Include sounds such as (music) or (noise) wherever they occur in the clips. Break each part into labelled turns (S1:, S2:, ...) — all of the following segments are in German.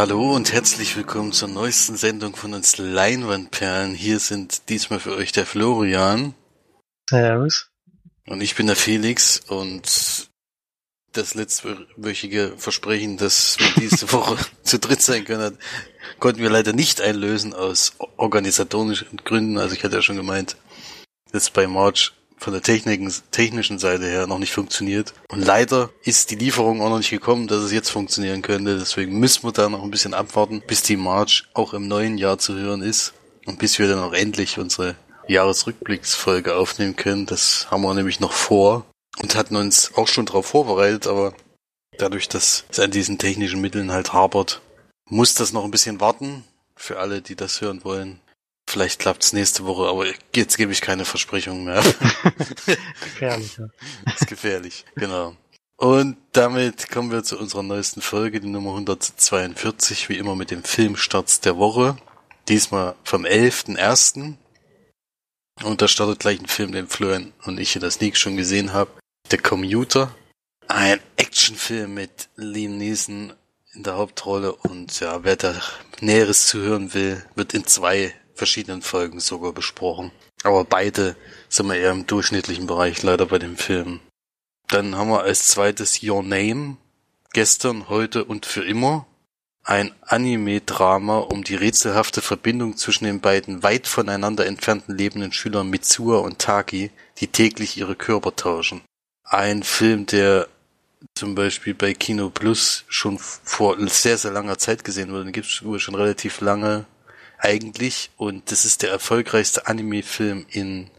S1: Hallo und herzlich willkommen zur neuesten Sendung von uns Leinwandperlen. Hier sind diesmal für euch der Florian.
S2: Servus.
S1: Und ich bin der Felix und das letztwöchige Versprechen, dass wir diese (laughs) Woche zu dritt sein können, konnten wir leider nicht einlösen aus organisatorischen Gründen. Also ich hatte ja schon gemeint, dass bei March von der Techniken, technischen Seite her noch nicht funktioniert. Und leider ist die Lieferung auch noch nicht gekommen, dass es jetzt funktionieren könnte. Deswegen müssen wir da noch ein bisschen abwarten, bis die March auch im neuen Jahr zu hören ist. Und bis wir dann auch endlich unsere Jahresrückblicksfolge aufnehmen können. Das haben wir nämlich noch vor und hatten uns auch schon darauf vorbereitet, aber dadurch, dass es an diesen technischen Mitteln halt hapert, muss das noch ein bisschen warten. Für alle, die das hören wollen. Vielleicht klappt's nächste Woche, aber jetzt gebe ich keine Versprechungen mehr. (laughs)
S2: gefährlich, ja.
S1: Ist gefährlich, genau. Und damit kommen wir zu unserer neuesten Folge, die Nummer 142, wie immer mit dem Filmstarts der Woche. Diesmal vom 11.01. Und da startet gleich ein Film, den Florian und ich in der Sneak schon gesehen habe. The Commuter. Ein Actionfilm mit Liam Neeson in der Hauptrolle und ja, wer da Näheres zu hören will, wird in zwei verschiedenen Folgen sogar besprochen. Aber beide sind wir eher im durchschnittlichen Bereich leider bei dem Film. Dann haben wir als zweites Your Name, gestern, heute und für immer. Ein Anime-Drama um die rätselhafte Verbindung zwischen den beiden weit voneinander entfernten lebenden Schülern Mitsuha und Taki, die täglich ihre Körper tauschen. Ein Film, der zum Beispiel bei Kino Plus schon vor sehr, sehr langer Zeit gesehen wurde. Den gibt es wohl schon relativ lange eigentlich. Und das ist der erfolgreichste Anime-Film in,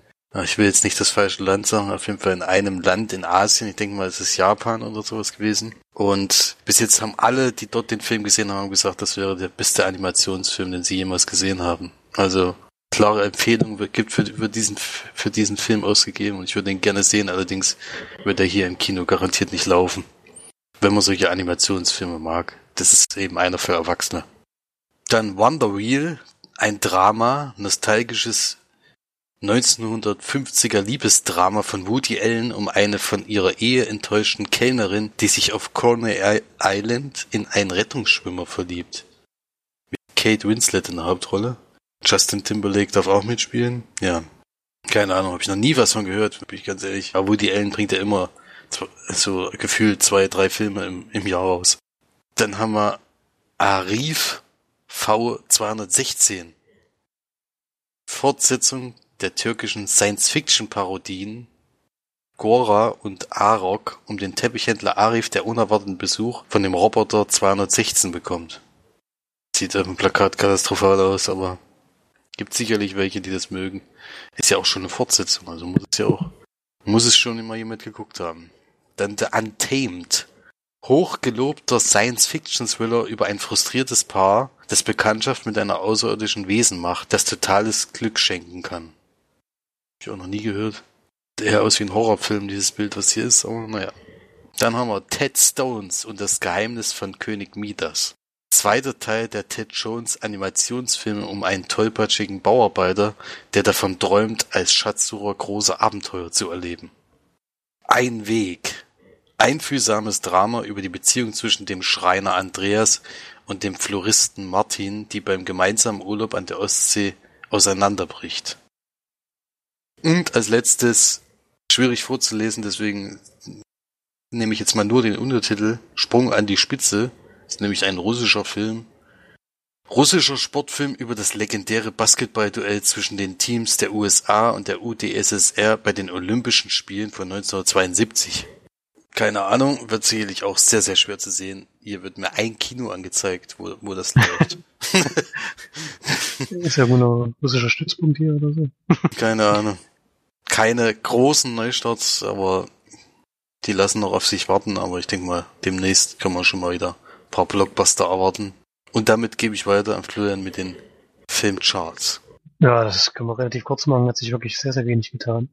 S1: ich will jetzt nicht das falsche Land sagen, auf jeden Fall in einem Land in Asien. Ich denke mal, es ist Japan oder sowas gewesen. Und bis jetzt haben alle, die dort den Film gesehen haben, gesagt, das wäre der beste Animationsfilm, den sie jemals gesehen haben. Also klare Empfehlung gibt für, für, diesen, für diesen Film ausgegeben und ich würde ihn gerne sehen, allerdings wird er hier im Kino garantiert nicht laufen. Wenn man solche Animationsfilme mag. Das ist eben einer für Erwachsene. Dann Wonder Wheel, ein Drama, nostalgisches 1950er Liebesdrama von Woody Allen um eine von ihrer Ehe enttäuschten Kellnerin, die sich auf Cornwall Island in einen Rettungsschwimmer verliebt. Mit Kate Winslet in der Hauptrolle. Justin Timberlake darf auch mitspielen. Ja. Keine Ahnung, habe ich noch nie was von gehört, bin ich ganz ehrlich. Aber Woody Allen bringt ja immer so gefühlt zwei, drei Filme im, im Jahr raus. Dann haben wir Arif V216. Fortsetzung der türkischen Science-Fiction-Parodien Gora und Arok um den Teppichhändler Arif, der unerwarteten Besuch von dem Roboter 216 bekommt. Sieht auf dem Plakat katastrophal aus, aber gibt sicherlich welche, die das mögen. Ist ja auch schon eine Fortsetzung, also muss es ja auch, muss es schon immer jemand geguckt haben. Dann The Untamed hochgelobter Science-Fiction-Thriller über ein frustriertes Paar, das Bekanntschaft mit einer außerirdischen Wesen macht, das totales Glück schenken kann. Hab ich auch noch nie gehört. Eher aus wie ein Horrorfilm, dieses Bild, was hier ist, aber naja. Dann haben wir Ted Stones und das Geheimnis von König Midas. Zweiter Teil der Ted Jones Animationsfilme um einen tollpatschigen Bauarbeiter, der davon träumt, als Schatzsucher große Abenteuer zu erleben. Ein Weg einfühlsames Drama über die Beziehung zwischen dem Schreiner Andreas und dem Floristen Martin, die beim gemeinsamen Urlaub an der Ostsee auseinanderbricht. Und als letztes, schwierig vorzulesen, deswegen nehme ich jetzt mal nur den Untertitel Sprung an die Spitze. Das ist nämlich ein russischer Film. Russischer Sportfilm über das legendäre Basketballduell zwischen den Teams der USA und der UdSSR bei den Olympischen Spielen von 1972. Keine Ahnung, wird sicherlich auch sehr, sehr schwer zu sehen. Hier wird mir ein Kino angezeigt, wo, wo das läuft.
S2: Ist ja wohl ein russischer Stützpunkt hier oder so. (laughs)
S1: Keine Ahnung. Keine großen Neustarts, aber die lassen noch auf sich warten, aber ich denke mal, demnächst können wir schon mal wieder ein paar Blockbuster erwarten. Und damit gebe ich weiter an Florian mit den Filmcharts.
S2: Ja, das können wir relativ kurz machen, hat sich wirklich sehr, sehr wenig getan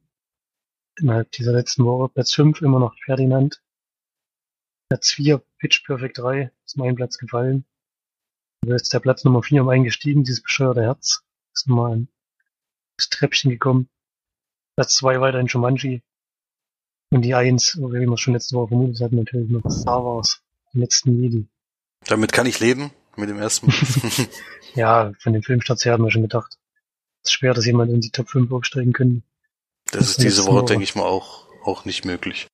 S2: innerhalb dieser letzten Woche. Platz 5 immer noch Ferdinand. Platz 4 Pitch Perfect 3 ist mein Platz gefallen. Da ist der Platz Nummer 4 um eingestiegen, dieses bescheuerte Herz. Ist nochmal ein Treppchen gekommen. Platz 2 weiterhin Shumanji. Und die 1, wie wir es schon letzte Woche vermutet hatten, natürlich noch Star Wars, die letzten Jedi.
S1: Damit kann ich leben. mit dem ersten (laughs)
S2: ja, von dem Filmstarts her hat man schon gedacht, es ist schwer, dass jemand in die Top 5 aufsteigen könnte.
S1: Das, das ist diese Woche, denke ich mal, auch, auch nicht möglich.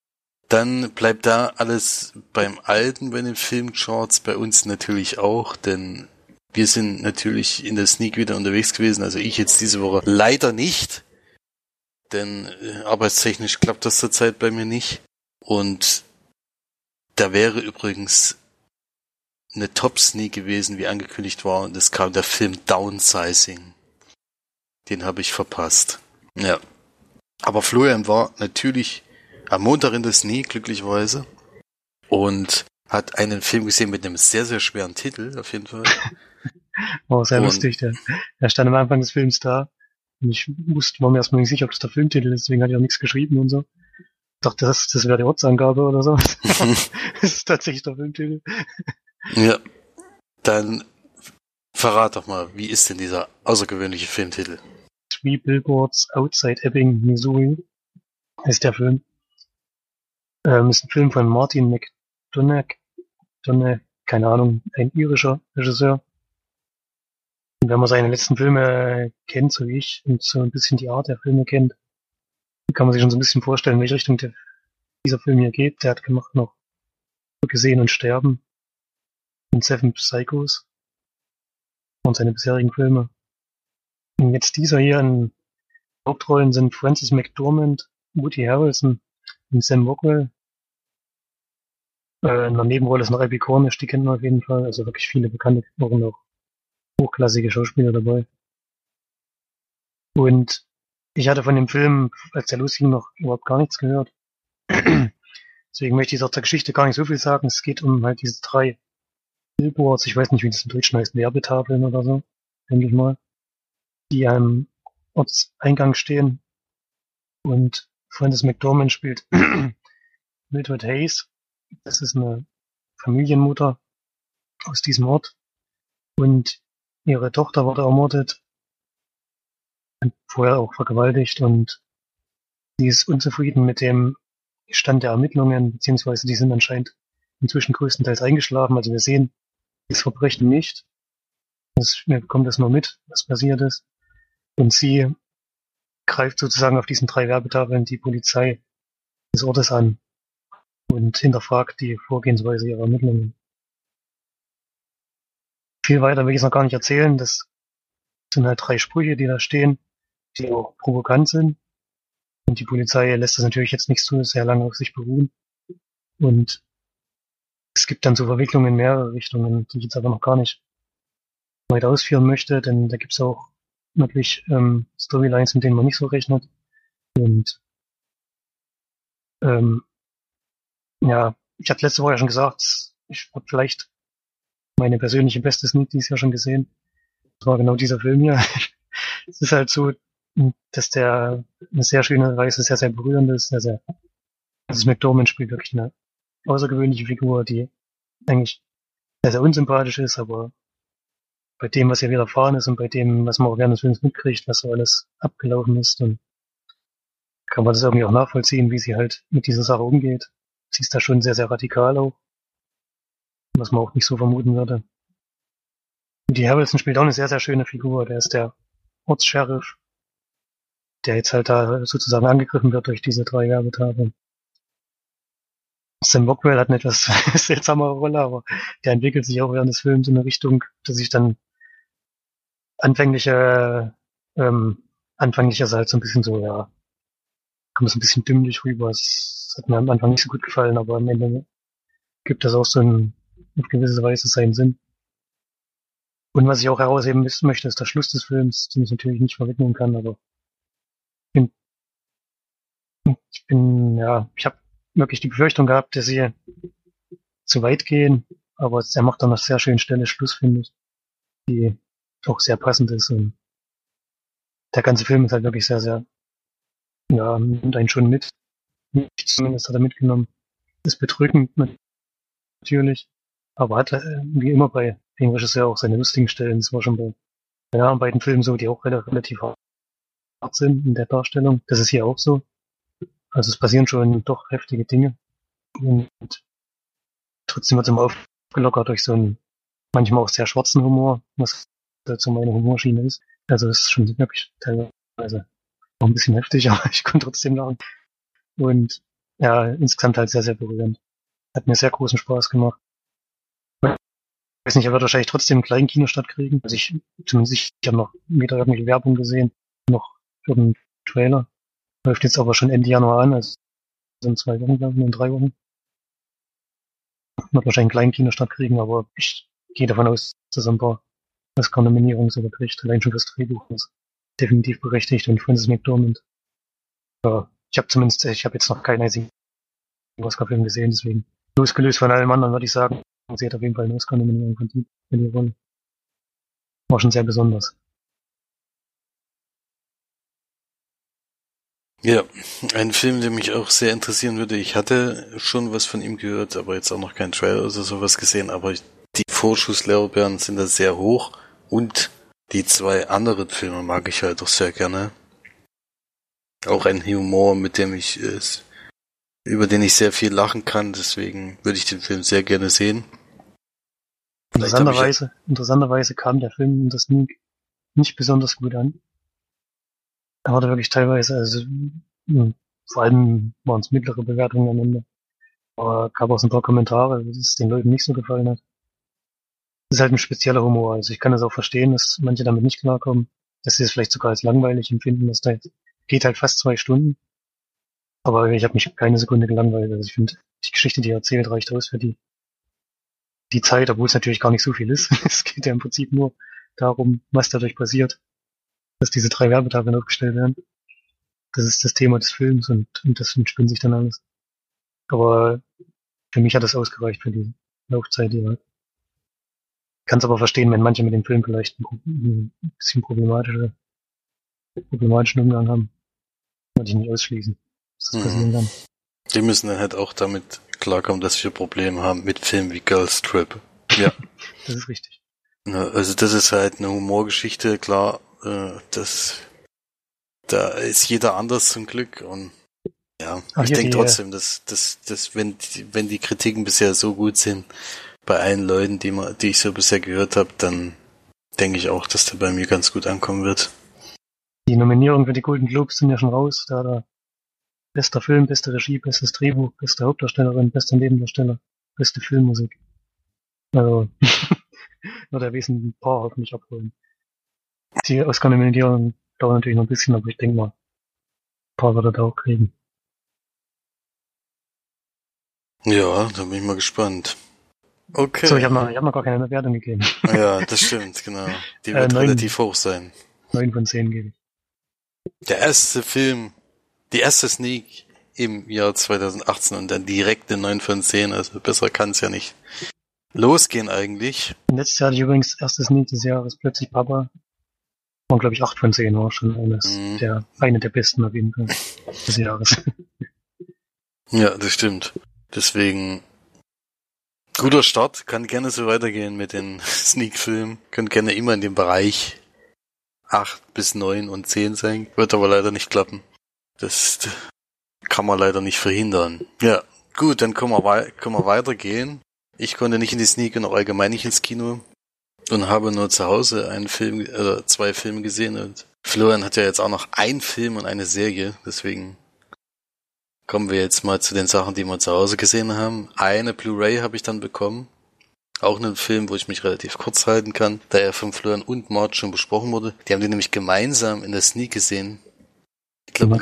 S1: Dann bleibt da alles beim Alten bei den Filmcharts, bei uns natürlich auch, denn wir sind natürlich in der Sneak wieder unterwegs gewesen, also ich jetzt diese Woche leider nicht, denn äh, arbeitstechnisch klappt das zurzeit bei mir nicht. Und da wäre übrigens eine Top-Sneak gewesen, wie angekündigt war, und es kam der Film Downsizing. Den habe ich verpasst. Ja. Aber Florian war natürlich am Montag in der Sneak, glücklicherweise. Und hat einen Film gesehen mit einem sehr, sehr schweren Titel, auf jeden Fall. (laughs)
S2: oh, sehr und lustig. Der, der stand am Anfang des Films da. Und ich wusste, war mir erstmal nicht sicher, ob das der Filmtitel ist, deswegen hatte ich auch nichts geschrieben und so. Ich dachte, das, das wäre die Ortsangabe oder so. (laughs) (laughs) das ist tatsächlich der Filmtitel.
S1: Ja. Dann verrat doch mal, wie ist denn dieser außergewöhnliche Filmtitel?
S2: Three Billboards Outside Ebbing, Missouri ist der Film. Ähm, ist ein Film von Martin McDonagh, Donagh, keine Ahnung, ein irischer Regisseur. Und wenn man seine letzten Filme kennt, so wie ich, und so ein bisschen die Art der Filme kennt, kann man sich schon so ein bisschen vorstellen, in welche Richtung der, dieser Film hier geht. Der hat gemacht noch Gesehen und Sterben und Seven Psychos und seine bisherigen Filme. Und jetzt dieser hier in Hauptrollen sind Francis McDormand, Woody Harrelson und Sam Rockwell. Äh, in der Nebenrolle ist noch Abby Cornish, die kennt man auf jeden Fall. Also wirklich viele bekannte Figuren auch hochklassige Schauspieler dabei. Und ich hatte von dem Film, als der losging, noch überhaupt gar nichts gehört. (clears throat) Deswegen möchte ich auch der Geschichte gar nicht so viel sagen. Es geht um halt diese drei Billboards, ich weiß nicht, wie das im Deutschen heißt, Werbetafeln oder so, denke ich mal, die am Ortseingang stehen. Und Francis McDormand spielt (clears throat) Mildred Hayes. Das ist eine Familienmutter aus diesem Ort. Und ihre Tochter wurde ermordet und vorher auch vergewaltigt und sie ist unzufrieden mit dem Stand der Ermittlungen, beziehungsweise die sind anscheinend inzwischen größtenteils eingeschlafen. Also wir sehen das Verbrechen nicht. Das, wir bekommen das nur mit, was passiert ist. Und sie greift sozusagen auf diesen drei Werbetafeln die Polizei des Ortes an und hinterfragt die Vorgehensweise ihrer Ermittlungen. Viel weiter will ich es noch gar nicht erzählen. Das sind halt drei Sprüche, die da stehen, die auch provokant sind. Und die Polizei lässt das natürlich jetzt nicht so sehr lange auf sich beruhen. Und es gibt dann so Verwicklungen in mehrere Richtungen, die ich jetzt aber noch gar nicht weiter ausführen möchte, denn da gibt es auch natürlich ähm, Storylines, mit denen man nicht so rechnet. Und ähm, ja, ich hatte letzte Woche ja schon gesagt, ich habe vielleicht meine persönliche beste Sneak dieses Jahr schon gesehen. Das war genau dieser Film hier. (laughs) es ist halt so, dass der eine sehr schöne Weise sehr, sehr berührend ist, sehr, sehr, also McDormand spielt wirklich eine außergewöhnliche Figur, die eigentlich sehr, sehr unsympathisch ist, aber bei dem, was ihr widerfahren ist und bei dem, was man auch des Films mitkriegt, was so alles abgelaufen ist, dann kann man das irgendwie auch nachvollziehen, wie sie halt mit dieser Sache umgeht. Sie ist da schon sehr, sehr radikal auch was man auch nicht so vermuten würde. Die Harrelson spielt auch eine sehr, sehr schöne Figur. Der ist der Ortssheriff, der jetzt halt da sozusagen angegriffen wird durch diese drei Werbetafeln. Sam Rockwell hat eine etwas (laughs) seltsamere Rolle, aber der entwickelt sich auch während des Films in eine Richtung, dass sich dann anfängliche, ähm, anfänglich ist halt so ein bisschen so, ja, kommt so ein bisschen dümmlich rüber. Es hat mir am Anfang nicht so gut gefallen, aber am Ende gibt das auch so ein auf gewisse Weise seinen Sinn. Und was ich auch herausheben möchte, ist der Schluss des Films, den ich natürlich nicht verwidmen kann, aber ich bin, ich bin, ja, ich habe wirklich die Befürchtung gehabt, dass sie zu weit gehen, aber er macht dann eine sehr schöne Stelle Schluss, finde ich, die auch sehr passend ist und der ganze Film ist halt wirklich sehr, sehr, ja, nimmt einen schon mit. Mich zumindest hat er mitgenommen. Ist bedrückend, natürlich. Aber hat, äh, wie immer bei dem Regisseur auch seine lustigen Stellen. Das war schon bei den anderen beiden Filmen so, die auch relativ hart sind in der Darstellung. Das ist hier auch so. Also es passieren schon doch heftige Dinge. Und trotzdem wird es immer aufgelockert durch so einen manchmal auch sehr schwarzen Humor, was dazu meine Humorschiene ist. Also es ist schon wirklich teilweise auch ein bisschen heftig, (laughs) aber ich konnte trotzdem lachen. Und ja, insgesamt halt sehr, sehr berührend. Hat mir sehr großen Spaß gemacht. Ich weiß nicht, er wird wahrscheinlich trotzdem einen kleinen Kino stattkriegen. Also ich, zumindest ich, ich habe noch weder irgendwelche Werbung gesehen, noch den Trailer. Läuft jetzt aber schon Ende Januar an, also in zwei Wochen, glaube ich, in drei Wochen. Wird wahrscheinlich einen kleinen Kino stattkriegen, aber ich gehe davon aus, dass er ein paar Oscar-Nominierungen sogar kriegt. Allein schon fürs Drehbuch ist definitiv berechtigt und Francis McDormand. Ja, ich habe zumindest, ich habe jetzt noch keinen einzigen Oscar-Film gesehen, deswegen losgelöst von allem anderen würde ich sagen, sie hat auf jeden Fall eine Oscar-Nominierung verdient in die Rolle. War schon sehr besonders.
S1: Ja, ein Film, der mich auch sehr interessieren würde. Ich hatte schon was von ihm gehört, aber jetzt auch noch keinen Trailer oder sowas gesehen, aber die Vorschusslorbeeren sind da sehr hoch und die zwei anderen Filme mag ich halt auch sehr gerne. Auch ein Humor, mit dem ich über den ich sehr viel lachen kann, deswegen würde ich den Film sehr gerne sehen.
S2: Interessanterweise, interessanterweise kam der Film in das Sneak nicht besonders gut an. Er hatte wirklich teilweise, also hm, vor allem waren es mittlere Bewertungen am Ende. Aber gab auch so ein paar Kommentare, dass es den Leuten nicht so gefallen hat. Ist halt ein spezieller Humor. Also ich kann das auch verstehen, dass manche damit nicht klarkommen, dass sie es vielleicht sogar als langweilig empfinden. Das geht halt fast zwei Stunden. Aber ich habe mich keine Sekunde gelangweilt. Also ich finde, die Geschichte, die er erzählt, reicht aus für die, die Zeit, obwohl es natürlich gar nicht so viel ist. (laughs) es geht ja im Prinzip nur darum, was dadurch passiert, dass diese drei Werbetafeln aufgestellt werden. Das ist das Thema des Films und, und das entspinnt sich dann alles. Aber für mich hat das ausgereicht für die Laufzeit, die halt. Kann es aber verstehen, wenn manche mit dem Film vielleicht ein, bisschen problematische, problematischen Umgang haben. Würde ich nicht ausschließen, dass das mhm. passieren kann.
S1: Die müssen dann halt auch damit klarkommen, dass wir Probleme haben mit Filmen wie Girls Trip. Ja. (laughs)
S2: das ist richtig.
S1: Also das ist halt eine Humorgeschichte, klar, äh, das da ist jeder anders zum Glück und ja, Ach, ich denke trotzdem, dass, dass, dass wenn, die, wenn die Kritiken bisher so gut sind, bei allen Leuten, die, man, die ich so bisher gehört habe, dann denke ich auch, dass der bei mir ganz gut ankommen wird.
S2: Die Nominierungen für die Golden Globes sind ja schon raus. Da da bester Film, beste Regie, bestes Drehbuch, beste Hauptdarstellerin, bester Nebendarsteller, beste Filmmusik. Also (laughs) nur der Wesen ein paar hoffentlich abholen. Die Oscar-Nominierungen dauern natürlich noch ein bisschen, aber ich denke mal, ein paar wird er da auch kriegen.
S1: Ja, da bin ich mal gespannt. Okay.
S2: So, ich habe noch, hab noch gar keine Bewertung gegeben.
S1: Ja, das stimmt, genau. Die wird äh, relativ hoch sein.
S2: Neun von zehn gebe ich.
S1: Der erste Film, die erste Sneak im Jahr 2018 und dann direkt eine 9 von 10, also besser kann es ja nicht losgehen eigentlich.
S2: Letztes Jahr hatte ich übrigens erste Sneak des Jahres plötzlich Papa. Und glaube ich 8 von 10 war schon eines mhm. der, eine der besten auf jeden Fall des Jahres. (laughs)
S1: Ja, das stimmt. Deswegen Guter Start, kann gerne so weitergehen mit den (laughs) Sneak-Filmen. Können gerne immer in dem Bereich 8 bis 9 und 10 sein. Wird aber leider nicht klappen. Das kann man leider nicht verhindern. Ja, gut, dann können wir, können wir weitergehen. Ich konnte nicht in die Sneak und auch allgemein nicht ins Kino und habe nur zu Hause einen Film, äh, zwei Filme gesehen und Florian hat ja jetzt auch noch einen Film und eine Serie, deswegen Kommen wir jetzt mal zu den Sachen, die wir zu Hause gesehen haben. Eine Blu-ray habe ich dann bekommen. Auch einen Film, wo ich mich relativ kurz halten kann, da er von Florian und Marge schon besprochen wurde. Die haben den nämlich gemeinsam in der Sneak gesehen. Ich glaube,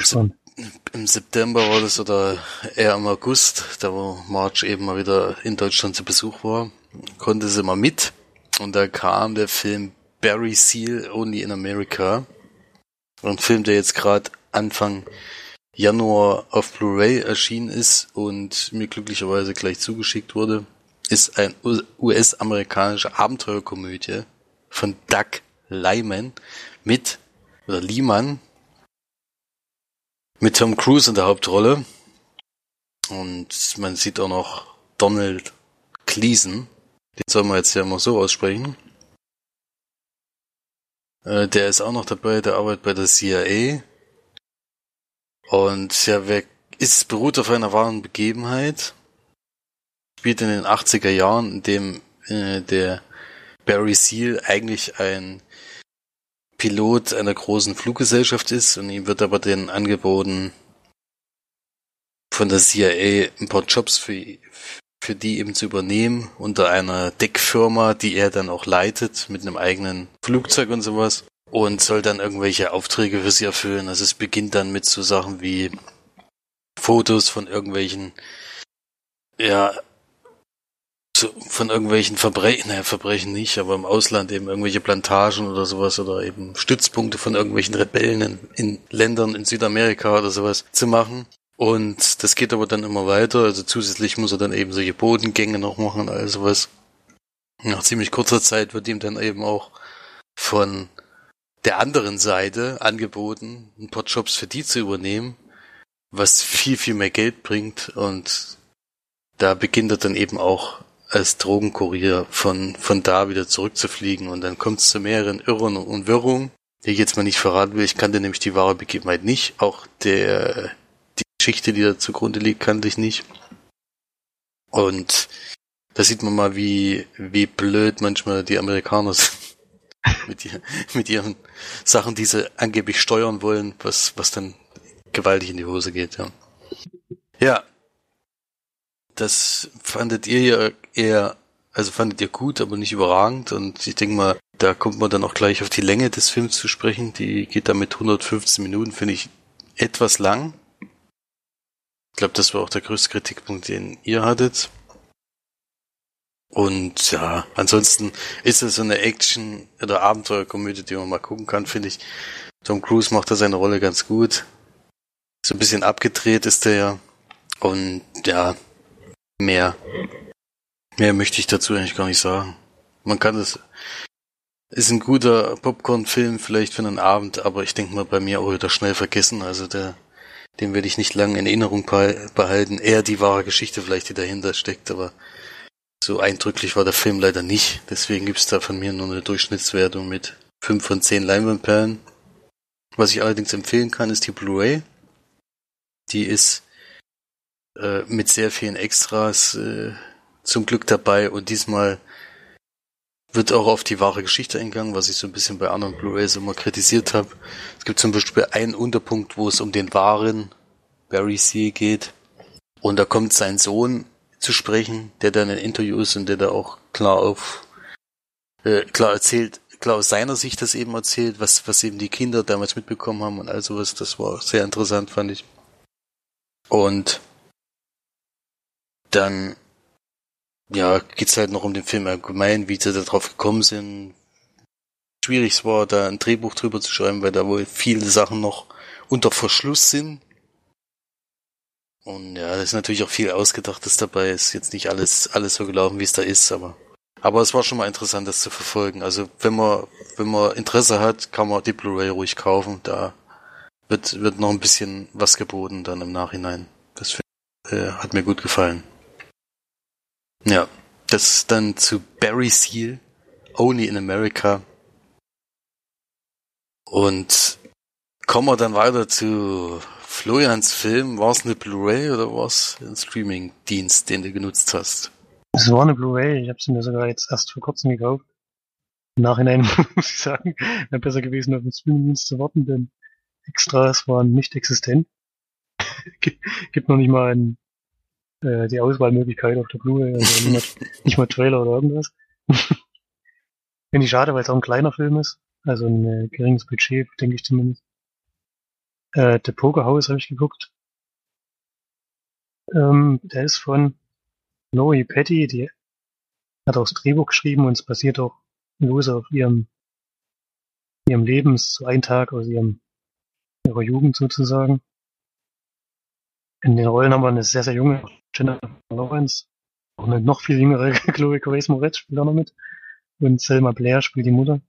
S1: im, im, September war das oder eher im August, da wo Marge eben mal wieder in Deutschland zu Besuch war, konnte sie mal mit. Und da kam der Film Barry Seal Only in America. Ein Film, der jetzt gerade Anfang Januar auf Blu-ray erschienen ist und mir glücklicherweise gleich zugeschickt wurde, ist ein US-amerikanische Abenteuerkomödie von Doug Lyman mit, oder Lehman, mit Tom Cruise in der Hauptrolle. Und man sieht auch noch Donald Gleason. Den soll man jetzt ja mal so aussprechen. Äh, der ist auch noch dabei, der arbeitet bei der CIA und ja, wer ist, beruht auf einer wahren Begebenheit. Spielt in den 80er Jahren, in dem äh, der Barry Seal eigentlich ein Pilot einer großen Fluggesellschaft ist und ihm wird aber den angeboten, von der CIA ein paar Jobs für, für die eben zu übernehmen unter einer Deckfirma, die er dann auch leitet mit einem eigenen Flugzeug und sowas und soll dann irgendwelche Aufträge für sie erfüllen. Also es beginnt dann mit so Sachen wie Fotos von irgendwelchen, ja, von irgendwelchen Verbrechen, naja, Verbrechen nicht, aber im Ausland eben irgendwelche Plantagen oder sowas oder eben Stützpunkte von irgendwelchen Rebellen in, in Ländern in Südamerika oder sowas zu machen. Und das geht aber dann immer weiter. Also zusätzlich muss er dann eben solche Bodengänge noch machen, also was. Nach ziemlich kurzer Zeit wird ihm dann eben auch von der anderen Seite angeboten, ein paar Jobs für die zu übernehmen, was viel, viel mehr Geld bringt. Und da beginnt er dann eben auch als Drogenkurier von, von da wieder zurückzufliegen. Und dann kommt es zu mehreren Irren und Wirrungen, die ich jetzt mal nicht verraten will. Ich kannte nämlich die wahre Begebenheit nicht. Auch der, die Geschichte, die da zugrunde liegt, kannte ich nicht. Und da sieht man mal, wie, wie blöd manchmal die Amerikaner sind. Mit, ihr, mit ihren Sachen, die sie angeblich steuern wollen, was, was dann gewaltig in die Hose geht, ja. Ja, das fandet ihr ja eher, also fandet ihr gut, aber nicht überragend. Und ich denke mal, da kommt man dann auch gleich auf die Länge des Films zu sprechen. Die geht da mit 115 Minuten, finde ich etwas lang. Ich glaube, das war auch der größte Kritikpunkt, den ihr hattet. Und ja, ansonsten ist es so eine Action- oder Abenteuerkomödie, die man mal gucken kann, finde ich. Tom Cruise macht da seine Rolle ganz gut. So ein bisschen abgedreht ist der ja. Und ja, mehr. Mehr möchte ich dazu eigentlich gar nicht sagen. Man kann es. Ist ein guter Popcorn-Film vielleicht für einen Abend, aber ich denke mal bei mir auch wieder schnell vergessen. Also der, den werde ich nicht lange in Erinnerung behalten. Eher die wahre Geschichte vielleicht, die dahinter steckt, aber so eindrücklich war der Film leider nicht. Deswegen gibt's da von mir nur eine Durchschnittswertung mit 5 von 10 Leinwandperlen. Was ich allerdings empfehlen kann, ist die Blu-ray. Die ist äh, mit sehr vielen Extras äh, zum Glück dabei und diesmal wird auch auf die wahre Geschichte eingegangen, was ich so ein bisschen bei anderen Blu-rays immer kritisiert habe. Es gibt zum Beispiel einen Unterpunkt, wo es um den wahren Barry C. geht. Und da kommt sein Sohn zu sprechen, der dann in Interviews und der da auch klar auf äh, klar erzählt, klar aus seiner Sicht das eben erzählt, was, was eben die Kinder damals mitbekommen haben und all sowas. Das war sehr interessant, fand ich. Und dann ja, geht's halt noch um den Film allgemein, wie sie da drauf gekommen sind. Schwierig war, da ein Drehbuch drüber zu schreiben, weil da wohl viele Sachen noch unter Verschluss sind. Und ja, da ist natürlich auch viel Ausgedachtes dabei. Ist jetzt nicht alles, alles so gelaufen, wie es da ist, aber. Aber es war schon mal interessant, das zu verfolgen. Also wenn man, wenn man Interesse hat, kann man die Blu-ray ruhig kaufen. Da wird, wird noch ein bisschen was geboten dann im Nachhinein. Das äh, hat mir gut gefallen. Ja, das dann zu Barry Seal, Only in America. Und kommen wir dann weiter zu Florians Film. War es eine Blu-ray oder war es ein Streaming-Dienst, den du genutzt hast?
S2: Es war eine Blu-ray. Ich habe sie mir sogar jetzt erst vor kurzem gekauft. Im Nachhinein (laughs) muss ich sagen, wäre besser gewesen, auf den Streaming-Dienst zu warten, denn Extras waren nicht existent. (laughs) Gibt noch nicht mal ein äh, die Auswahlmöglichkeit auf der Blu-ray, also nicht, mal, (laughs) nicht mal Trailer oder irgendwas. Finde ich schade, weil es auch ein kleiner Film ist, also ein äh, geringes Budget, denke ich zumindest. Äh, The Poker House habe ich geguckt. Ähm, der ist von Lori Petty, die hat auch das Drehbuch geschrieben und es basiert auch lose auf ihrem, ihrem Leben, so ein Tag aus ihrem, ihrer Jugend sozusagen. In den Rollen haben wir eine sehr, sehr junge Jennifer Lawrence, auch eine noch viel jüngere (laughs) Chloe Grace Moretz spielt auch noch mit. Und Selma Blair spielt die Mutter.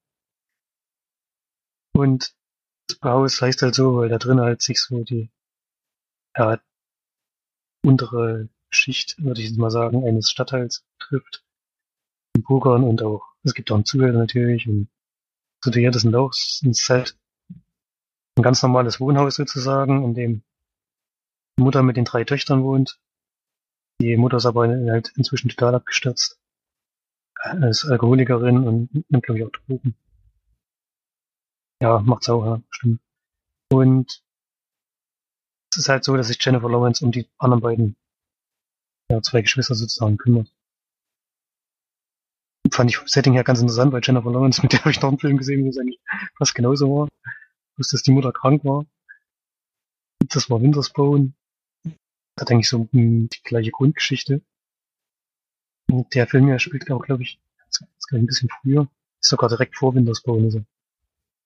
S2: Und Haus heißt halt so, weil da drin halt sich so die ja, untere Schicht, würde ich jetzt mal sagen, eines Stadtteils trifft. In Pokern und auch, es gibt auch einen Zuhälter natürlich und so die das sind auch ein Set. Ein ganz normales Wohnhaus sozusagen, in dem die Mutter mit den drei Töchtern wohnt die Mutter ist aber halt inzwischen total abgestürzt. ist Alkoholikerin und nimmt, glaube ich, auch Drogen. Ja, macht's auch, ja, stimmt. Und es ist halt so, dass sich Jennifer Lawrence um die anderen beiden, ja, zwei Geschwister sozusagen kümmert. Fand ich Setting ja ganz interessant, weil Jennifer Lawrence, mit der habe ich noch einen Film gesehen, wo es eigentlich fast genauso war. Bloß, dass die Mutter krank war. Das war Wintersbone. Hat eigentlich so die gleiche Grundgeschichte. Und der Film ja spielt auch, glaube ich, jetzt ein bisschen früher. Ist sogar direkt vor Wintersbone. Also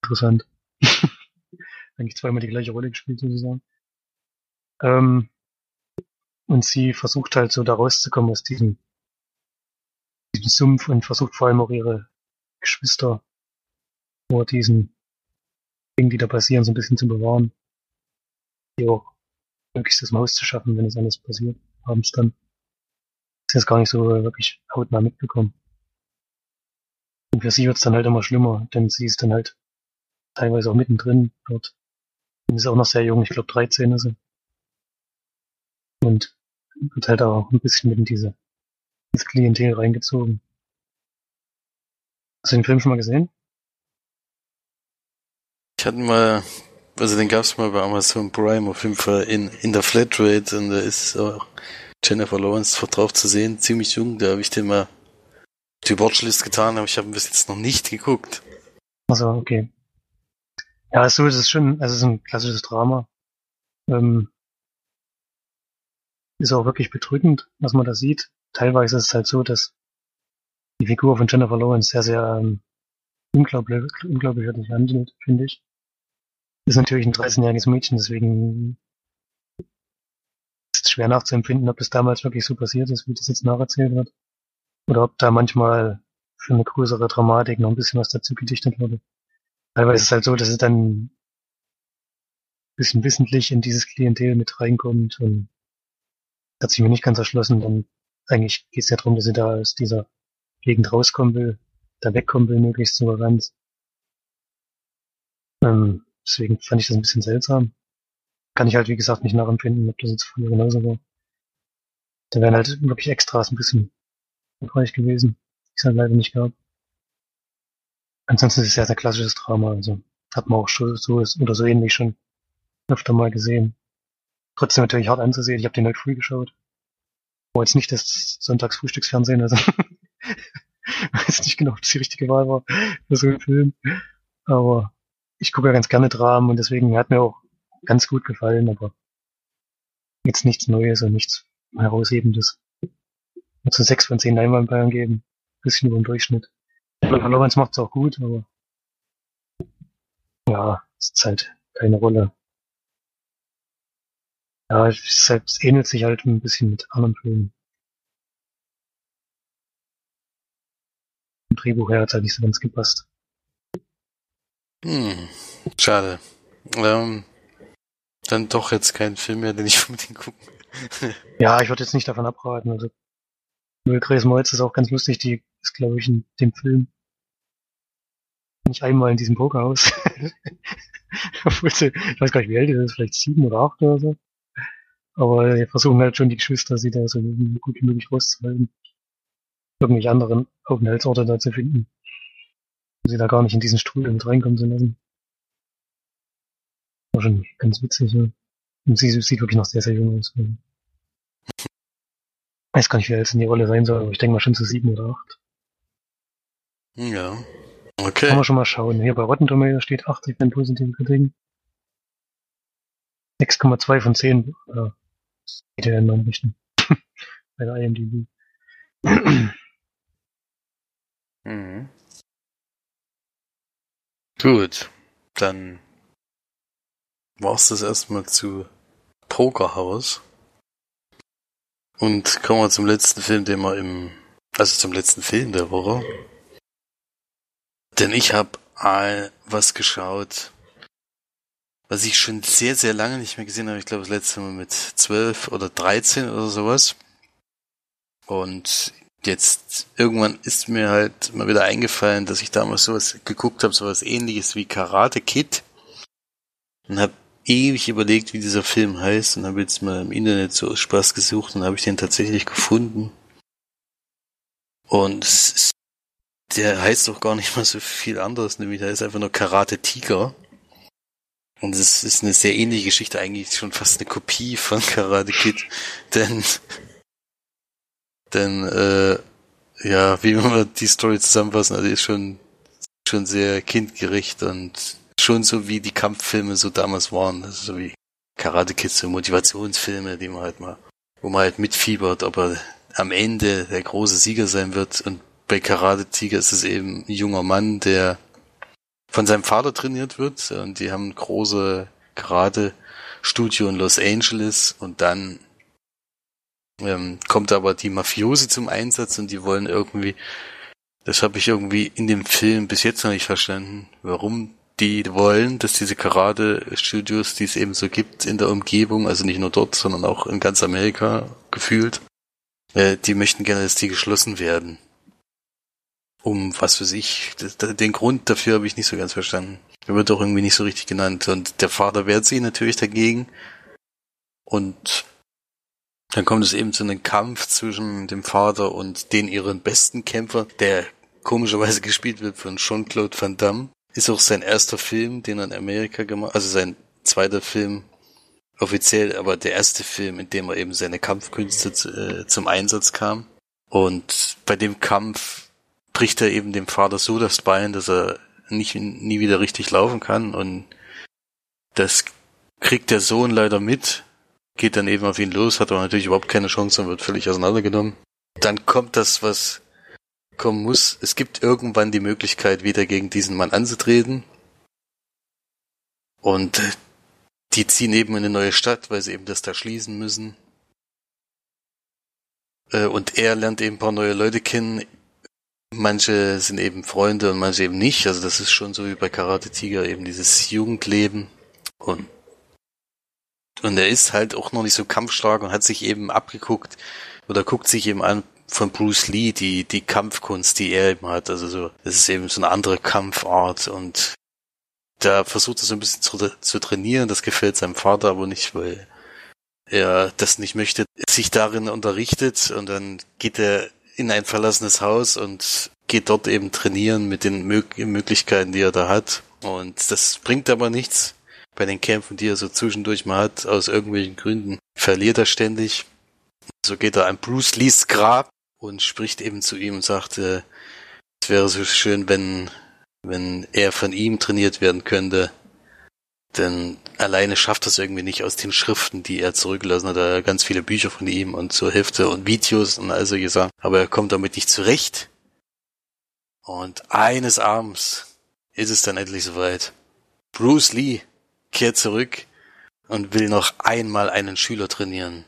S2: interessant. (laughs) eigentlich zweimal die gleiche Rolle gespielt, sozusagen. Ähm, und sie versucht halt so da rauszukommen aus diesem, diesem Sumpf und versucht vor allem auch ihre Geschwister vor diesen Dingen, die da passieren, so ein bisschen zu bewahren. Die auch möglichst das Maus zu schaffen, wenn es alles passiert, abends dann. Das ist jetzt gar nicht so wirklich hautnah mitbekommen. Und für sie wird's dann halt immer schlimmer, denn sie ist dann halt teilweise auch mittendrin dort. Und ist auch noch sehr jung, ich glaube 13 ist sie. Und wird halt auch ein bisschen mit in diese, ins Klientel reingezogen. Hast du den Film schon mal gesehen?
S1: Ich hatte mal, also den gab's mal bei Amazon Prime auf jeden Fall in, in der Flatrate und da ist auch Jennifer Lawrence drauf zu sehen, ziemlich jung, da habe ich den mal die Watchlist getan, aber ich habe ihn bis jetzt noch nicht geguckt.
S2: Also okay. Ja, so ist es schon, also es ist ein klassisches Drama. Ähm, ist auch wirklich bedrückend, was man da sieht. Teilweise ist es halt so, dass die Figur von Jennifer Lawrence sehr, sehr ähm, unglaublich, unglaublich handelt, finde ich. Ist natürlich ein 13-jähriges Mädchen, deswegen ist es schwer nachzuempfinden, ob das damals wirklich so passiert ist, wie das jetzt nacherzählt wird. Oder ob da manchmal für eine größere Dramatik noch ein bisschen was dazu gedichtet wurde. Teilweise ist es halt so, dass es dann ein bisschen wissentlich in dieses Klientel mit reinkommt und hat sich mir nicht ganz erschlossen. Dann eigentlich geht es ja darum, dass sie da aus dieser Gegend rauskommen will, da wegkommen will, möglichst souverän. Ähm, deswegen fand ich das ein bisschen seltsam. Kann ich halt, wie gesagt, nicht nachempfinden, ob das jetzt früher genauso war. Da wären halt wirklich Extras ein bisschen hilfreich gewesen, die es halt leider nicht gab. Ansonsten ist es ja ein klassisches Drama, also hat man auch schon so oder so ähnlich schon öfter mal gesehen trotzdem natürlich hart anzusehen. Ich habe den heute früh geschaut. War jetzt nicht das Sonntagsfrühstücksfernsehen, also (laughs) weiß nicht genau, ob das die richtige Wahl war für so einen Film. Aber ich gucke ja ganz gerne Dramen und deswegen hat mir auch ganz gut gefallen, aber jetzt nichts Neues und nichts Heraushebendes. Nur zu sechs von zehn Leinwandbayern geben. Bisschen über dem Durchschnitt. Lorenz macht es auch gut, aber ja, es ist halt keine Rolle. Ja, es selbst ähnelt sich halt ein bisschen mit anderen Filmen. Im Drehbuch her hat halt nicht so ganz gepasst.
S1: Hm, schade. Ähm, dann doch jetzt kein Film mehr, den ich (laughs) unbedingt gucken
S2: Ja, ich würde jetzt nicht davon abraten. Also, Grace Moritz ist auch ganz lustig, die ist, glaube ich, in dem Film nicht einmal in diesem Pokerhaus. (laughs) Obwohl sie, ich weiß gar nicht, wie alt die ist, vielleicht sieben oder acht oder so. Aber wir versuchen halt schon die Geschwister, sie da so gut wie möglich rauszuhalten. Irgendwelche anderen Aufenthaltsorte da zu finden. Sie da gar nicht in diesen Stuhl mit reinkommen zu lassen. War schon ganz witzig, ja. Und sie sieht wirklich noch sehr, sehr jung aus. Weiß gar nicht, wie alt es in die Rolle sein soll, aber ich denke mal schon zu sieben oder acht.
S1: Ja. Okay.
S2: Kann man schon mal schauen. Hier bei Rotten Tomatoes steht 80 positive Kritiken. 6,2 von 10. Ja, geht ja in meine Richtung. Bei der IMDb.
S1: mhm. Gut, dann war's das erstmal zu Pokerhaus. Und kommen wir zum letzten Film, den wir im, also zum letzten Film der Woche. Denn ich habe was geschaut, was ich schon sehr, sehr lange nicht mehr gesehen habe. Ich glaube, das letzte Mal mit zwölf oder dreizehn oder sowas. Und jetzt irgendwann ist mir halt mal wieder eingefallen, dass ich damals sowas geguckt habe, sowas ähnliches wie Karate Kid. Und habe ewig überlegt, wie dieser Film heißt und habe jetzt mal im Internet so Spaß gesucht und habe ich den tatsächlich gefunden. Und ist der heißt doch gar nicht (laughs) mal so viel anderes, nämlich der ist einfach nur Karate Tiger. Und es ist eine sehr ähnliche Geschichte, eigentlich schon fast eine Kopie von Karate Kid, denn, denn, äh, ja, wie man die Story zusammenfassen, also ist schon, schon sehr kindgerecht und schon so wie die Kampffilme so damals waren, also so wie Karate Kids, so Motivationsfilme, die man halt mal, wo man halt mitfiebert, aber am Ende der große Sieger sein wird. Und bei Karate Tiger ist es eben ein junger Mann, der von seinem Vater trainiert wird. Und die haben ein große Karate-Studio in Los Angeles. Und dann ähm, kommt aber die Mafiosi zum Einsatz und die wollen irgendwie, das habe ich irgendwie in dem Film bis jetzt noch nicht verstanden, warum die wollen, dass diese Karate-Studios, die es eben so gibt in der Umgebung, also nicht nur dort, sondern auch in ganz Amerika gefühlt, äh, die möchten gerne, dass die geschlossen werden. Um was für sich. Den Grund dafür habe ich nicht so ganz verstanden. Er wird auch irgendwie nicht so richtig genannt. Und der Vater wehrt sich natürlich dagegen. Und dann kommt es eben zu einem Kampf zwischen dem Vater und den ihren besten Kämpfer, der komischerweise gespielt wird von Jean-Claude Van Damme. Ist auch sein erster Film, den er in Amerika gemacht, also sein zweiter Film offiziell, aber der erste Film, in dem er eben seine Kampfkünste äh, zum Einsatz kam. Und bei dem Kampf bricht er eben dem Vater so das Bein, dass er nicht, nie wieder richtig laufen kann und das kriegt der Sohn leider mit, geht dann eben auf ihn los, hat aber natürlich überhaupt keine Chance und wird völlig auseinandergenommen. Dann kommt das, was kommen muss. Es gibt irgendwann die Möglichkeit, wieder gegen diesen Mann anzutreten. Und die ziehen eben in eine neue Stadt, weil sie eben das da schließen müssen. Äh, und er lernt eben ein paar neue Leute kennen. Manche sind eben Freunde und manche eben nicht. Also das ist schon so wie bei Karate Tiger eben dieses Jugendleben. Und, und er ist halt auch noch nicht so kampfstark und hat sich eben abgeguckt oder guckt sich eben an von Bruce Lee die, die Kampfkunst, die er eben hat. Also so, das ist eben so eine andere Kampfart und da versucht er so ein bisschen zu, zu trainieren. Das gefällt seinem Vater aber nicht, weil er das nicht möchte, sich darin unterrichtet und dann geht er in ein verlassenes Haus und geht dort eben trainieren mit den Möglichkeiten, die er da hat. Und das bringt aber nichts bei den Kämpfen, die er so zwischendurch mal hat, aus irgendwelchen Gründen. Verliert er ständig. So geht er an Bruce Lees Grab und spricht eben zu ihm und sagt, äh, es wäre so schön, wenn wenn er von ihm trainiert werden könnte. Denn alleine schafft das irgendwie nicht aus den Schriften, die er zurückgelassen hat. Er hat ganz viele Bücher von ihm und so Hefte und Videos und all solche Sachen. Aber er kommt damit nicht zurecht. Und eines Abends ist es dann endlich soweit. Bruce Lee kehrt zurück und will noch einmal einen Schüler trainieren.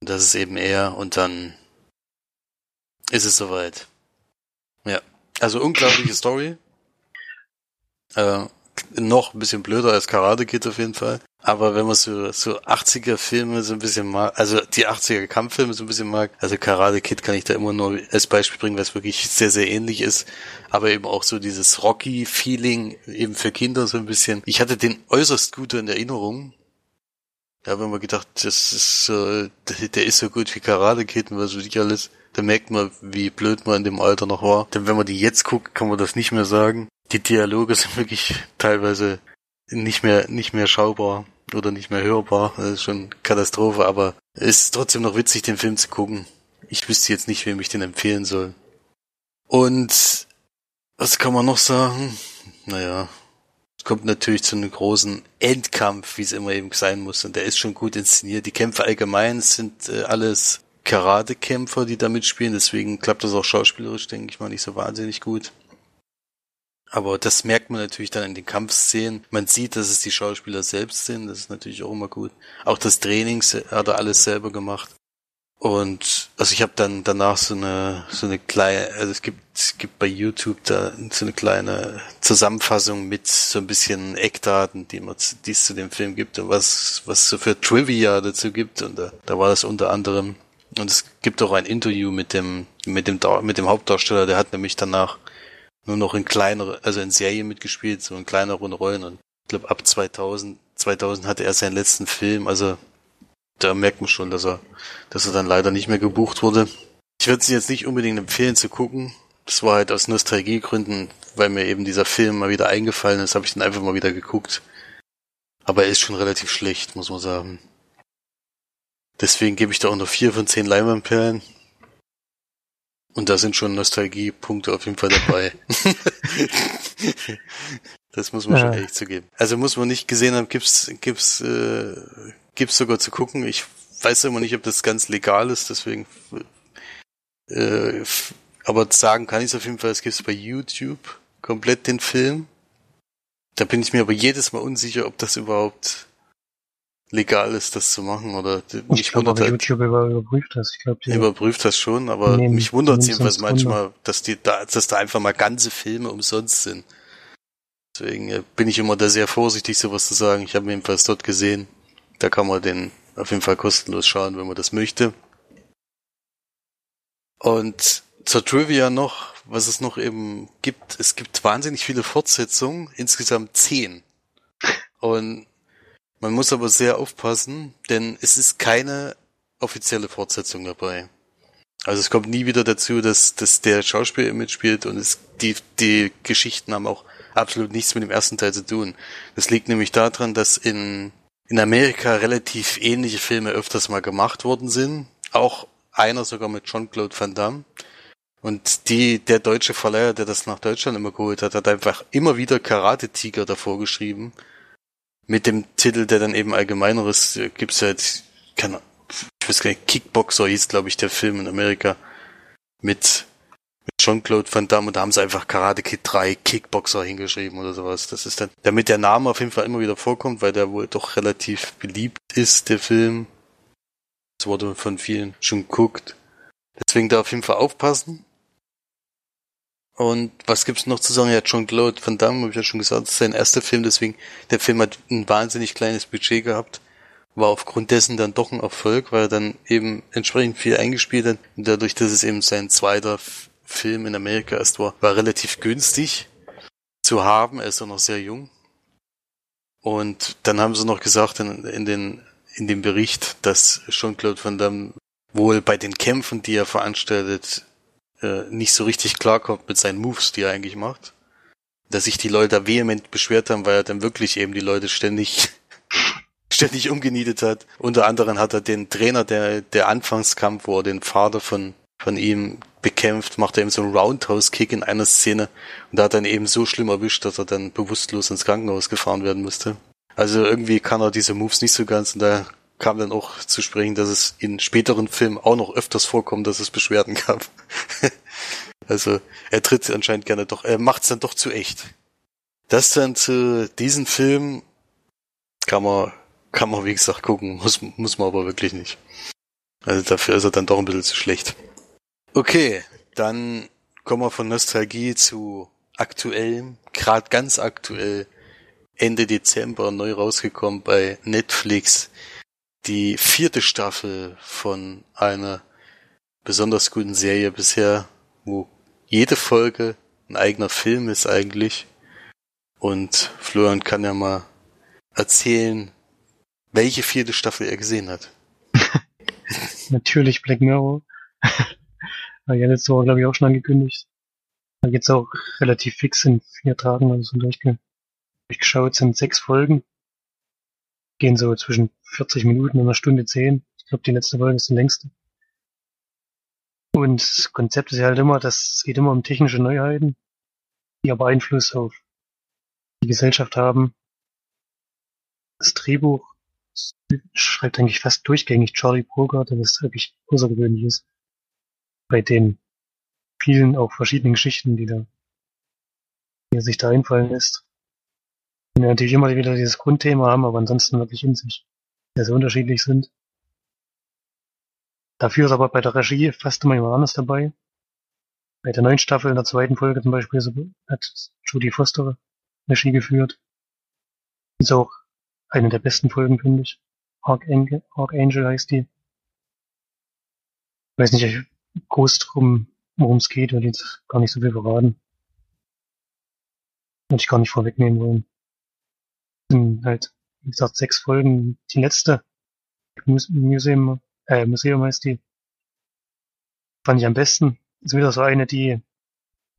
S1: Und das ist eben er und dann ist es soweit. Ja. Also unglaubliche Story. Äh, noch ein bisschen blöder als Karate Kid auf jeden Fall. Aber wenn man so, so 80er Filme so ein bisschen mag, also die 80er Kampffilme so ein bisschen mag, also Karate Kid kann ich da immer nur als Beispiel bringen, was wirklich sehr, sehr ähnlich ist. Aber eben auch so dieses Rocky-Feeling eben für Kinder so ein bisschen. Ich hatte den äußerst gut in Erinnerung. Da habe ich mir gedacht, das ist, äh, der ist so gut wie Karate Kid und was weiß ich alles. Da merkt man, wie blöd man in dem Alter noch war. Denn wenn man die jetzt guckt, kann man das nicht mehr sagen. Die Dialoge (laughs) sind wirklich teilweise nicht mehr, nicht mehr schaubar oder nicht mehr hörbar. Das ist schon Katastrophe, aber es ist trotzdem noch witzig, den Film zu gucken. Ich wüsste jetzt nicht, wem ich den empfehlen soll. Und was kann man noch sagen? Naja, es kommt natürlich zu einem großen Endkampf, wie es immer eben sein muss. Und der ist schon gut inszeniert. Die Kämpfe allgemein sind äh, alles Karatekämpfer, die da mitspielen, deswegen klappt das auch schauspielerisch, denke ich mal, nicht so wahnsinnig gut. Aber das merkt man natürlich dann in den Kampfszenen. Man sieht, dass es die Schauspieler selbst sind. Das ist natürlich auch immer gut. Auch das Training hat er alles selber gemacht. Und also ich habe dann danach so eine so eine kleine, also es gibt es gibt bei YouTube da so eine kleine Zusammenfassung mit so ein bisschen Eckdaten, die man die es zu dem Film gibt und was was so für Trivia dazu gibt. Und da, da war das unter anderem und es gibt auch ein Interview mit dem, mit dem, mit dem Hauptdarsteller, der hat nämlich danach nur noch in kleinere, also in Serien mitgespielt, so in kleineren Rollen und ich glaube ab 2000, 2000 hatte er seinen letzten Film, also da merkt man schon, dass er, dass er dann leider nicht mehr gebucht wurde. Ich würde es jetzt nicht unbedingt empfehlen zu gucken, das war halt aus Nostalgiegründen, weil mir eben dieser Film mal wieder eingefallen ist, habe ich den einfach mal wieder geguckt. Aber er ist schon relativ schlecht, muss man sagen. Deswegen gebe ich da auch noch vier von zehn Leinwandperlen. Und da sind schon Nostalgiepunkte auf jeden Fall dabei. (laughs) das muss man ja. schon ehrlich zugeben. Also muss man nicht gesehen haben, gibt's, gibt's, äh, gibt's sogar zu gucken. Ich weiß immer nicht, ob das ganz legal ist, deswegen, äh, aber sagen kann ich es auf jeden Fall, es gibt bei YouTube komplett den Film. Da bin ich mir aber jedes Mal unsicher, ob das überhaupt legal ist, das zu machen oder
S2: ich glaube, aber halt, YouTube überprüft das. Ich glaube,
S1: überprüft das schon, aber nehmen, mich wundert es jedenfalls manchmal, dass die da, dass da einfach mal ganze Filme umsonst sind. Deswegen äh, bin ich immer da sehr vorsichtig, sowas zu sagen. Ich habe jedenfalls dort gesehen. Da kann man den auf jeden Fall kostenlos schauen, wenn man das möchte. Und zur Trivia noch, was es noch eben gibt, es gibt wahnsinnig viele Fortsetzungen, insgesamt zehn. Und man muss aber sehr aufpassen, denn es ist keine offizielle Fortsetzung dabei. Also es kommt nie wieder dazu, dass, dass der Schauspieler mitspielt und es, die, die Geschichten haben auch absolut nichts mit dem ersten Teil zu tun. Das liegt nämlich daran, dass in, in Amerika relativ ähnliche Filme öfters mal gemacht worden sind. Auch einer sogar mit Jean-Claude Van Damme. Und die, der deutsche Verleiher, der das nach Deutschland immer geholt hat, hat einfach immer wieder Karate Tiger davor geschrieben. Mit dem Titel, der dann eben allgemeineres, äh, gibt's halt, keine, ich weiß gar nicht, Kickboxer hieß, glaube ich, der Film in Amerika. Mit, mit Jean-Claude Van Damme und da haben sie einfach Karate Kid 3 Kickboxer hingeschrieben oder sowas. Das ist dann, damit der Name auf jeden Fall immer wieder vorkommt, weil der wohl doch relativ beliebt ist, der Film. Das wurde von vielen schon geguckt. Deswegen da auf jeden Fall aufpassen. Und was gibt's noch zu sagen? Ja, John Claude Van Damme, habe ich ja schon gesagt, das ist sein erster Film, deswegen, der Film hat ein wahnsinnig kleines Budget gehabt, war aufgrund dessen dann doch ein Erfolg, weil er dann eben entsprechend viel eingespielt hat. Und dadurch, dass es eben sein zweiter Film in Amerika erst war, war relativ günstig zu haben. Er ist auch noch sehr jung. Und dann haben sie noch gesagt in, in, den, in dem Bericht, dass Jean-Claude Van Damme wohl bei den Kämpfen, die er veranstaltet, äh, nicht so richtig klarkommt mit seinen Moves, die er eigentlich macht. Dass sich die Leute vehement beschwert haben, weil er dann wirklich eben die Leute ständig (laughs) ständig umgenietet hat. Unter anderem hat er den Trainer der, der Anfangskampf, wo er den Vater von, von ihm bekämpft, macht er eben so einen Roundhouse-Kick in einer Szene und da hat er dann eben so schlimm erwischt, dass er dann bewusstlos ins Krankenhaus gefahren werden musste. Also irgendwie kann er diese Moves nicht so ganz und da kam dann auch zu sprechen, dass es in späteren Filmen auch noch öfters vorkommt, dass es Beschwerden gab. (laughs) also er tritt anscheinend gerne doch, er macht es dann doch zu echt. Das dann zu diesem Film kann man, kann man wie gesagt gucken, muss, muss man aber wirklich nicht. Also dafür ist er dann doch ein bisschen zu schlecht. Okay, dann kommen wir von Nostalgie zu aktuellem, gerade ganz aktuell, Ende Dezember neu rausgekommen bei Netflix die vierte Staffel von einer besonders guten Serie bisher, wo jede Folge ein eigener Film ist eigentlich. Und Florian kann ja mal erzählen, welche vierte Staffel er gesehen hat. (laughs)
S2: Natürlich Black Mirror. (laughs) War ja letzte Woche, glaube ich, auch schon angekündigt. Da geht's auch relativ fix in vier Tagen, also so durchgeschaut sind sechs Folgen gehen so zwischen 40 Minuten und einer Stunde 10. Ich glaube, die letzte Folge ist die längste. Und das Konzept ist ja halt immer, dass es geht immer um technische Neuheiten, die aber Einfluss auf die Gesellschaft haben. Das Drehbuch schreibt eigentlich fast durchgängig Charlie Brugger, der das wirklich außergewöhnlich ist. Bei den vielen auch verschiedenen Geschichten, die da, die er sich da einfallen lässt die natürlich immer wieder dieses Grundthema haben, aber ansonsten wirklich in sich sehr, sehr unterschiedlich sind. Dafür ist aber bei der Regie fast immer jemand anders dabei. Bei der neuen Staffel in der zweiten Folge zum Beispiel hat Judy Foster Regie geführt. Ist auch eine der besten Folgen, finde ich. Archangel, Archangel heißt die. Ich weiß nicht groß drum, worum es geht, weil jetzt gar nicht so viel verraten. Würde ich gar nicht vorwegnehmen wollen sind halt, wie gesagt, sechs Folgen. Die letzte Museum, äh, Museum heißt die. Fand ich am besten. Ist wieder so eine, die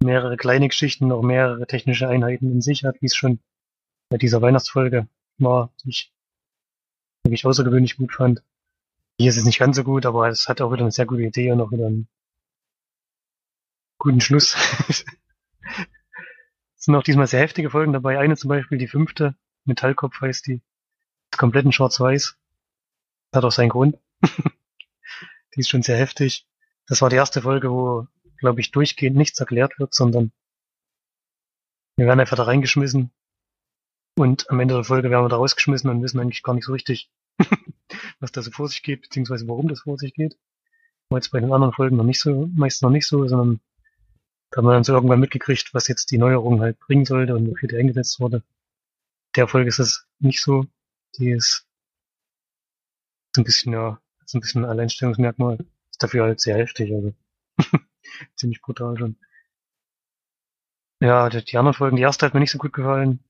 S2: mehrere kleine Geschichten, noch mehrere technische Einheiten in sich hat, wie es schon bei dieser Weihnachtsfolge war, die ich wirklich außergewöhnlich gut fand. Hier ist es nicht ganz so gut, aber es hat auch wieder eine sehr gute Idee und auch wieder einen guten Schluss. (laughs) es sind auch diesmal sehr heftige Folgen dabei. Eine zum Beispiel, die fünfte, Metallkopf heißt die, ist komplett in schwarz-weiß. Hat auch seinen Grund. (laughs) die ist schon sehr heftig. Das war die erste Folge, wo, glaube ich, durchgehend nichts erklärt wird, sondern wir werden einfach da reingeschmissen. Und am Ende der Folge werden wir da rausgeschmissen und wissen eigentlich gar nicht so richtig, (laughs) was da so vor sich geht, beziehungsweise warum das vor sich geht. War jetzt bei den anderen Folgen noch nicht so, meist noch nicht so, sondern da haben wir dann so irgendwann mitgekriegt, was jetzt die Neuerung halt bringen sollte und wofür die eingesetzt wurde. Der Folge ist es nicht so. Die ist so ein bisschen, ja, so ein bisschen ein Alleinstellungsmerkmal. Ist dafür halt sehr heftig, also. (laughs) Ziemlich brutal schon. Ja, die, die anderen Folgen, die erste hat mir nicht so gut gefallen.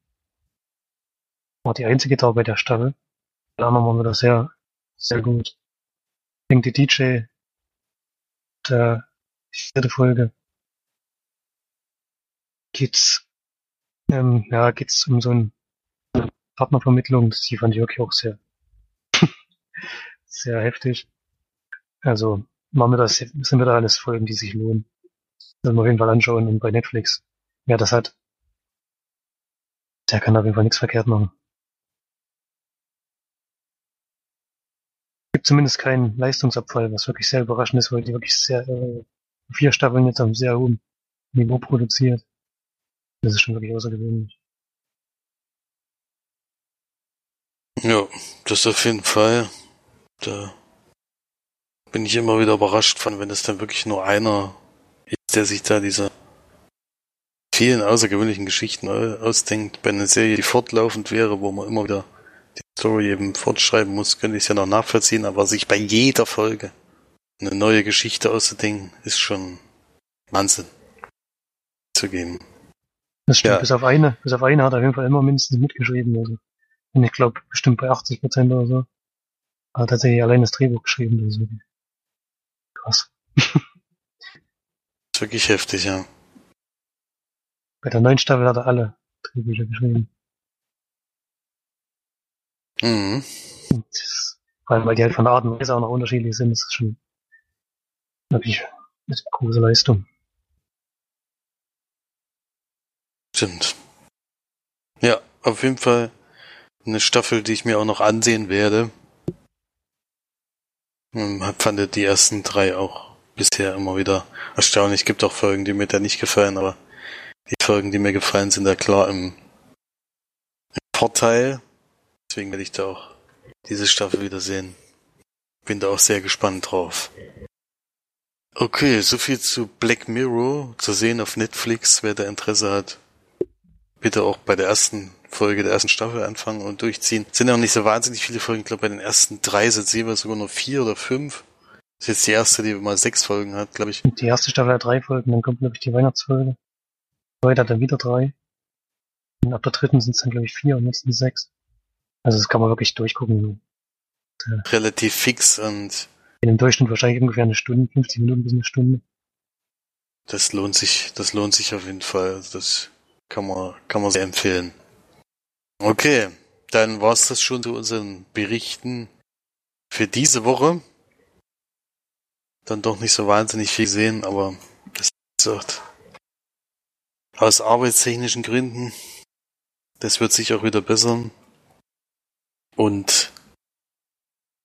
S2: War die einzige da bei der Staffel. Die anderen waren wieder sehr, sehr gut. Denke, die DJ, der, vierte Folge, geht's, ähm, ja, geht's um so ein Partnervermittlung. Die fand ich wirklich auch sehr, (laughs) sehr heftig. Also, machen wir das, sind wir da alles Folgen, die sich lohnen. Sollen wir auf jeden Fall anschauen und bei Netflix. Wer das hat, der kann auf jeden Fall nichts verkehrt machen. Gibt zumindest keinen Leistungsabfall, was wirklich sehr überraschend ist, weil die wirklich sehr, äh, vier Staffeln jetzt am sehr hohen Niveau produziert. Das ist schon wirklich außergewöhnlich.
S1: Ja, das auf jeden Fall. Da bin ich immer wieder überrascht von, wenn es dann wirklich nur einer ist, der sich da diese vielen außergewöhnlichen Geschichten ausdenkt. Bei einer Serie, die fortlaufend wäre, wo man immer wieder die Story eben fortschreiben muss, könnte ich es ja noch nachvollziehen, aber sich bei jeder Folge eine neue Geschichte auszudenken, ist schon Wahnsinn zu geben.
S2: Das stimmt, ja. bis auf eine, bis auf eine hat er auf jeden Fall immer mindestens mitgeschrieben. Also. Und ich glaube, bestimmt bei 80 Prozent oder so. Hat tatsächlich allein das Drehbuch geschrieben. Das ist wirklich krass.
S1: das (laughs) ist wirklich heftig, ja.
S2: Bei der neuen Staffel hat er alle Drehbücher geschrieben.
S1: Mhm.
S2: Das, vor allem, weil die halt von der Art und Weise auch noch unterschiedlich sind, ist das schon wirklich eine große Leistung.
S1: Stimmt. Ja, auf jeden Fall eine Staffel, die ich mir auch noch ansehen werde. Ähm, fand die ersten drei auch bisher immer wieder erstaunlich. Gibt auch Folgen, die mir da nicht gefallen, aber die Folgen, die mir gefallen, sind da klar im, im Vorteil. Deswegen werde ich da auch diese Staffel wieder sehen. Bin da auch sehr gespannt drauf. Okay, soviel zu Black Mirror, zu sehen auf Netflix, wer da Interesse hat bitte auch bei der ersten Folge der ersten Staffel anfangen und durchziehen. Es sind ja auch nicht so wahnsinnig viele Folgen. Ich glaube, bei den ersten drei sind es sogar nur vier oder fünf. Das ist jetzt die erste, die mal sechs Folgen hat, glaube ich.
S2: Die erste Staffel hat drei Folgen, dann kommt, glaube ich, die Weihnachtsfolge. Heute hat er wieder drei. Und ab der dritten sind es dann, glaube ich, vier und jetzt sind sechs. Also das kann man wirklich durchgucken.
S1: Relativ fix und
S2: in dem Durchschnitt wahrscheinlich ungefähr eine Stunde, 50 Minuten bis eine Stunde.
S1: Das lohnt sich, das lohnt sich auf jeden Fall. Also das kann man, kann man sehr empfehlen. Okay, dann war's das schon zu unseren Berichten für diese Woche. Dann doch nicht so wahnsinnig viel sehen, aber das gesagt, aus arbeitstechnischen Gründen, das wird sich auch wieder bessern. Und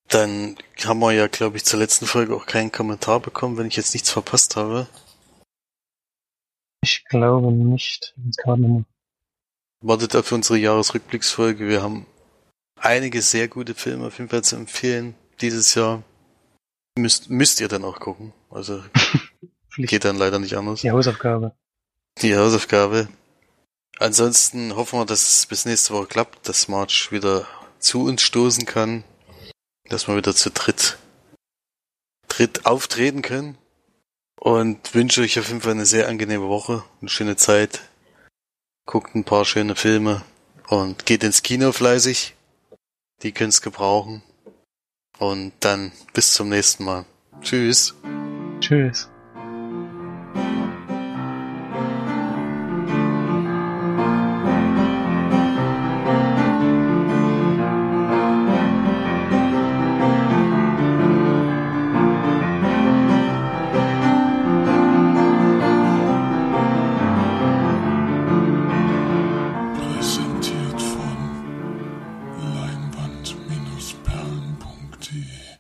S1: dann haben wir ja, glaube ich, zur letzten Folge auch keinen Kommentar bekommen, wenn ich jetzt nichts verpasst habe.
S2: Ich glaube nicht.
S1: Wartet auf unsere Jahresrückblicksfolge. Wir haben einige sehr gute Filme auf jeden Fall zu empfehlen dieses Jahr. Müsst, müsst ihr dann auch gucken. Also (laughs) geht dann leider nicht anders.
S2: Die Hausaufgabe.
S1: Die Hausaufgabe. Ansonsten hoffen wir, dass es bis nächste Woche klappt, dass March wieder zu uns stoßen kann, dass wir wieder zu dritt, dritt auftreten können und wünsche euch auf jeden Fall eine sehr angenehme Woche, eine schöne Zeit. Guckt ein paar schöne Filme und geht ins Kino fleißig. Die könnt's gebrauchen. Und dann bis zum nächsten Mal. Tschüss.
S2: Tschüss.